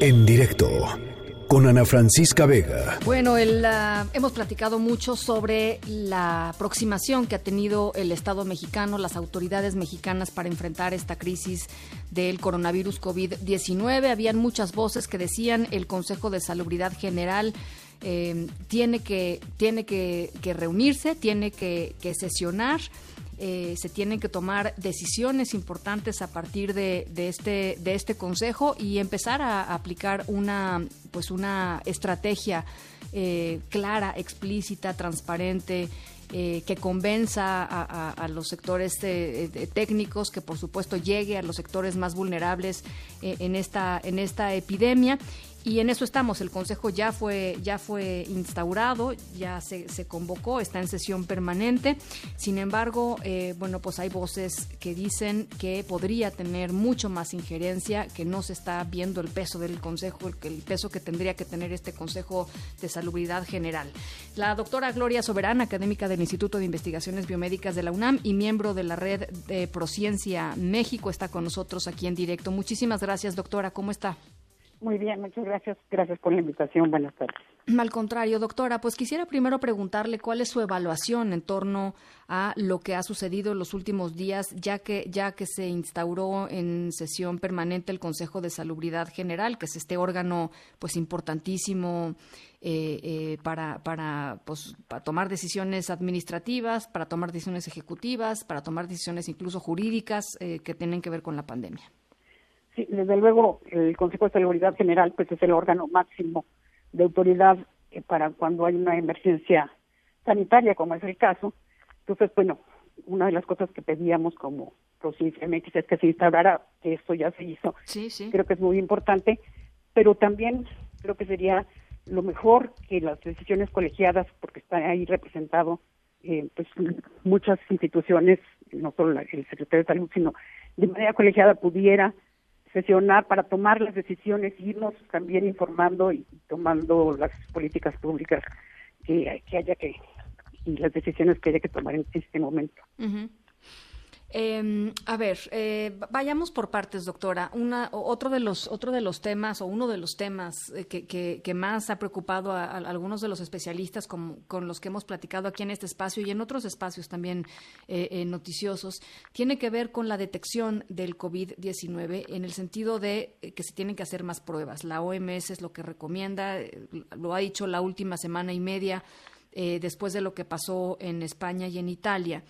En directo con Ana Francisca Vega. Bueno, hemos platicado mucho sobre la aproximación que ha tenido el Estado mexicano, las autoridades mexicanas para enfrentar esta crisis del coronavirus COVID-19. Habían muchas voces que decían el Consejo de Salubridad General eh, tiene, que, tiene que, reunirse, tiene que, que sesionar. Eh, se tienen que tomar decisiones importantes a partir de, este, de este consejo y empezar a, aplicar una, pues una estrategia eh, clara, explícita, transparente, eh, que convenza a, los sectores técnicos, que por supuesto llegue a los sectores más vulnerables en, esta, en esta epidemia y en eso estamos. El Consejo ya fue, ya fue instaurado, ya se, convocó, está en sesión permanente. Sin embargo, eh, bueno, pues hay voces que dicen que podría tener mucho más injerencia, que no se está viendo el peso del Consejo, el, el peso que tendría que tener este Consejo de Salubridad General. La doctora Gloria Soberana, académica del Instituto de Investigaciones Biomédicas de la UNAM y miembro de la red de Prociencia México, está con nosotros aquí en directo. Muchísimas gracias, doctora. ¿Cómo está? Muy bien, muchas gracias. Gracias por la invitación. Buenas tardes. Al contrario, doctora, pues quisiera primero preguntarle cuál es su evaluación en torno a lo que ha sucedido en los últimos días, ya que ya que se instauró en sesión permanente el Consejo de Salubridad General, que es este órgano pues importantísimo eh, eh, para para pues para tomar decisiones administrativas, para tomar decisiones ejecutivas, para tomar decisiones incluso jurídicas eh, que tienen que ver con la pandemia. Sí, desde luego el Consejo de Seguridad General pues es el órgano máximo de autoridad eh, para cuando hay una emergencia sanitaria, como es el caso. Entonces, bueno, una de las cosas que pedíamos como Prosincia MX es que se instaurara, que esto ya se hizo. Sí, sí. Creo que es muy importante, pero también creo que sería lo mejor que las decisiones colegiadas, porque está ahí representado eh, pues muchas instituciones, no solo el secretario de salud, sino de manera colegiada pudiera sesionar para tomar las decisiones irnos también informando y tomando las políticas públicas que, que haya que y las decisiones que haya que tomar en este momento. Eh, a ver, eh, vayamos por partes, doctora. Una, otro de los, otro de los temas o uno de los temas eh, que, más ha preocupado a, algunos de los especialistas con, con, los que hemos platicado aquí en este espacio y en otros espacios también eh, noticiosos tiene que ver con la detección del COVID-19 en el sentido de que se tienen que hacer más pruebas. La OMS es lo que recomienda, lo ha dicho la última semana y media después de lo que pasó en España y en Italia.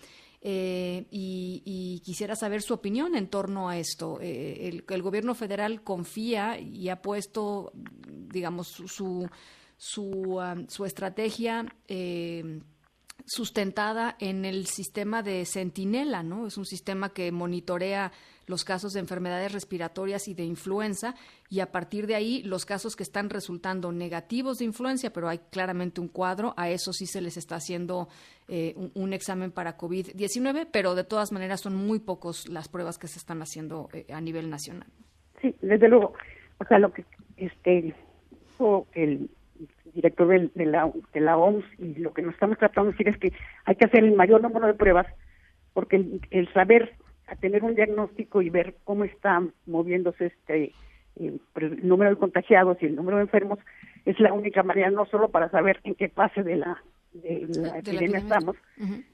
Eh, y, quisiera saber su opinión en torno a esto. Eh, el, gobierno federal confía y ha puesto, digamos, su, su, um, su estrategia eh, sustentada en el sistema de Centinela, ¿no? Es un sistema que monitorea los casos de enfermedades respiratorias y de influenza y a partir de ahí los casos que están resultando negativos de influencia, pero hay claramente un cuadro, a eso sí se les está haciendo eh, un, examen para COVID-19, pero de todas maneras son muy pocos las pruebas que se están haciendo eh, a nivel nacional. Sí, desde luego. O sea, lo que este el director de, la, de la OMS y lo que nos estamos tratando de decir es que hay que hacer el mayor número de pruebas porque el saber a tener un diagnóstico y ver cómo está moviéndose este eh, el número de contagiados y el número de enfermos es la única manera no solo para saber en qué fase de la, de la epidemia estamos,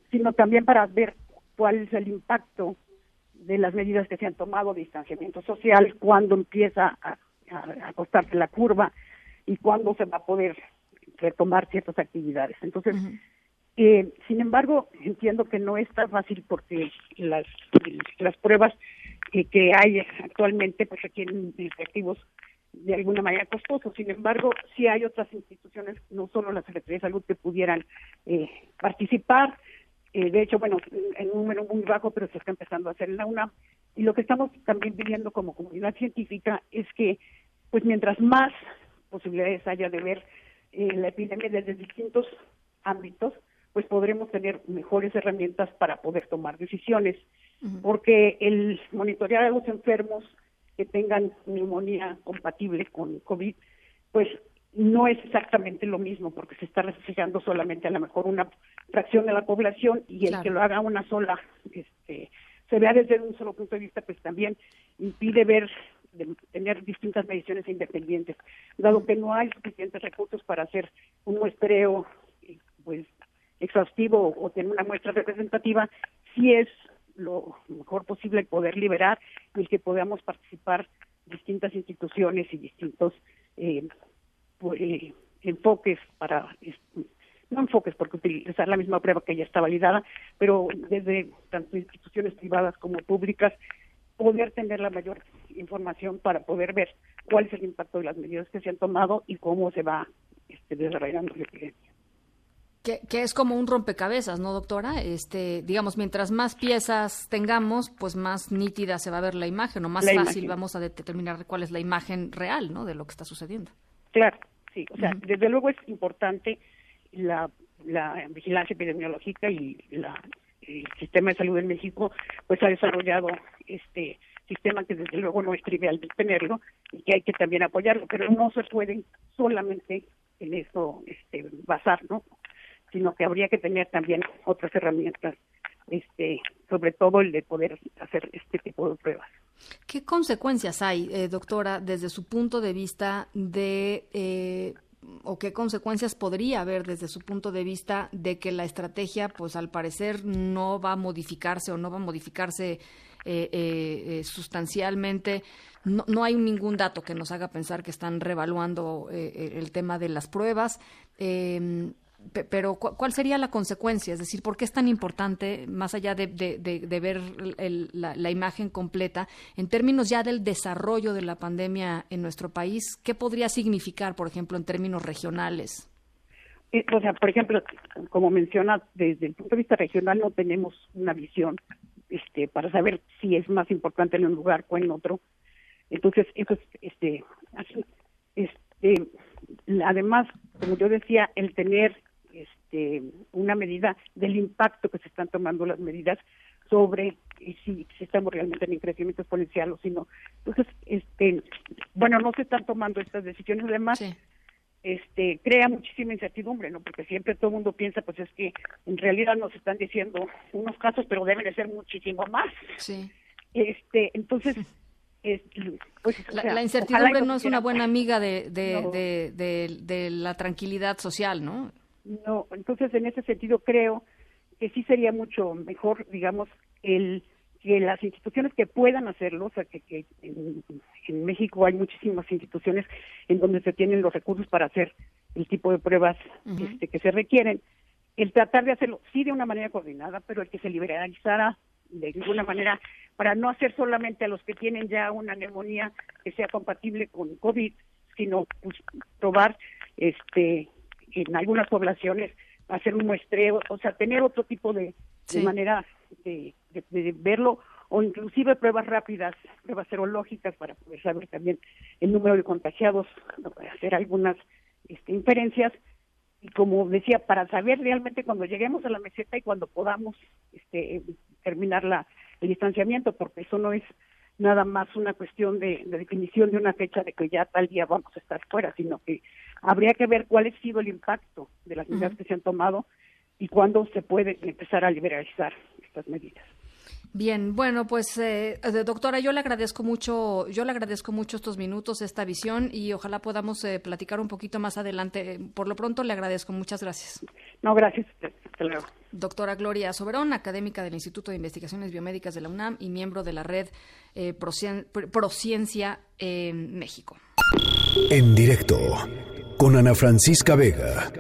sino también para ver cuál es el impacto de las medidas que se han tomado, distanciamiento social, cuándo empieza a, a acostarse la curva y cuándo se va a poder retomar ciertas actividades. Entonces, eh, sin embargo, entiendo que no es tan fácil porque las, las pruebas que hay actualmente pues requieren efectivos de alguna manera costosos. Sin embargo, sí hay otras instituciones, no solo la Secretaría de Salud, que pudieran eh, participar. Eh, de hecho, bueno, en un número muy bajo, pero se está empezando a hacer en la UNAM. Y lo que estamos también pidiendo como comunidad científica es que, pues mientras más posibilidades haya de ver la epidemia desde distintos ámbitos, pues podremos tener mejores herramientas para poder tomar decisiones, porque el monitorear a los enfermos que tengan neumonía compatible con COVID, pues no es exactamente lo mismo, porque se está reflejando solamente a lo mejor una fracción de la población y el que lo haga una sola, este, se vea desde un solo punto de vista, pues también impide ver de tener distintas mediciones independientes, dado que no hay suficientes recursos para hacer un muestreo pues exhaustivo o tener una muestra representativa, sí es lo mejor posible poder liberar y que podamos participar distintas instituciones y distintos eh, pues, eh, enfoques para no enfoques porque utilizar la misma prueba que ya está validada, pero desde tanto instituciones privadas como públicas poder tener la mayor información para poder ver cuál es el impacto de las medidas que se han tomado y cómo se va este, desarrollando la epidemia. Que, es como un rompecabezas, ¿no, doctora? Este, digamos, mientras más piezas tengamos, pues más nítida se va a ver la imagen, o más fácil vamos a determinar cuál es la imagen real, ¿no? De lo que está sucediendo. Claro, sí. O sea, desde luego es importante la, la vigilancia epidemiológica y la, el sistema de salud en México, pues ha desarrollado este sistema que desde luego no es trivial tenerlo y que hay que también apoyarlo, pero no se pueden solamente en eso este, basar, ¿no? sino que habría que tener también otras herramientas, este, sobre todo el de poder hacer este tipo de pruebas. ¿Qué consecuencias hay, eh, doctora, desde su punto de vista de eh, o qué consecuencias podría haber desde su punto de vista de que la estrategia, pues al parecer no va a modificarse o no va a modificarse eh, sustancialmente? No, no, hay ningún dato que nos haga pensar que están revaluando el tema de las pruebas pero ¿cuál sería la consecuencia? Es decir, ¿por qué es tan importante, más allá de, ver la, imagen completa, en términos ya del desarrollo de la pandemia en nuestro país, qué podría significar, por ejemplo, en términos regionales? Eh, o sea, por ejemplo, como mencionas, desde el punto de vista regional no tenemos una visión este, para saber si es más importante en un lugar o en otro. Entonces, eso es, este, este, además, como yo decía, el tener este, una medida del impacto que se están tomando las medidas sobre si, estamos realmente en crecimiento exponencial o si no. Entonces, este, bueno, no se están tomando estas decisiones, además, este, crea muchísima incertidumbre, ¿no? Porque siempre todo el mundo piensa, pues es que en realidad nos están diciendo unos casos, pero deben de ser muchísimo más. Sí. Este, entonces, pues, la, incertidumbre no es una buena amiga de, de, de, la tranquilidad social, ¿no? No, entonces en ese sentido creo que sí sería mucho mejor, digamos, el que las instituciones que puedan hacerlo, o sea, que, en, México hay muchísimas instituciones en donde se tienen los recursos para hacer el tipo de pruebas este, que se requieren, el tratar de hacerlo sí de una manera coordinada, pero el que se liberalizara de alguna manera para no hacer solamente a los que tienen ya una neumonía que sea compatible con COVID, sino pues, probar este en algunas poblaciones hacer un muestreo, o sea, tener otro tipo de, manera de, verlo o inclusive pruebas rápidas, pruebas serológicas para poder saber también el número de contagiados, hacer algunas este, inferencias y como decía, para saber realmente cuando lleguemos a la meseta y cuando podamos este, terminar la, el distanciamiento, porque eso no es nada más una cuestión de, definición de una fecha de que ya tal día vamos a estar fuera, sino que habría que ver cuál ha sido el impacto de las medidas que se han tomado y cuándo se puede empezar a liberalizar estas medidas. Bien, bueno, pues eh, eh, doctora, yo le agradezco mucho, yo le agradezco mucho estos minutos, esta visión y ojalá podamos eh, platicar un poquito más adelante. Por lo pronto le agradezco, muchas gracias. No, gracias. Hasta luego. Doctora Gloria Soberón, académica del Instituto de Investigaciones Biomédicas de la UNAM y miembro de la red Prociencia en México. En directo con Ana Francisca Vega.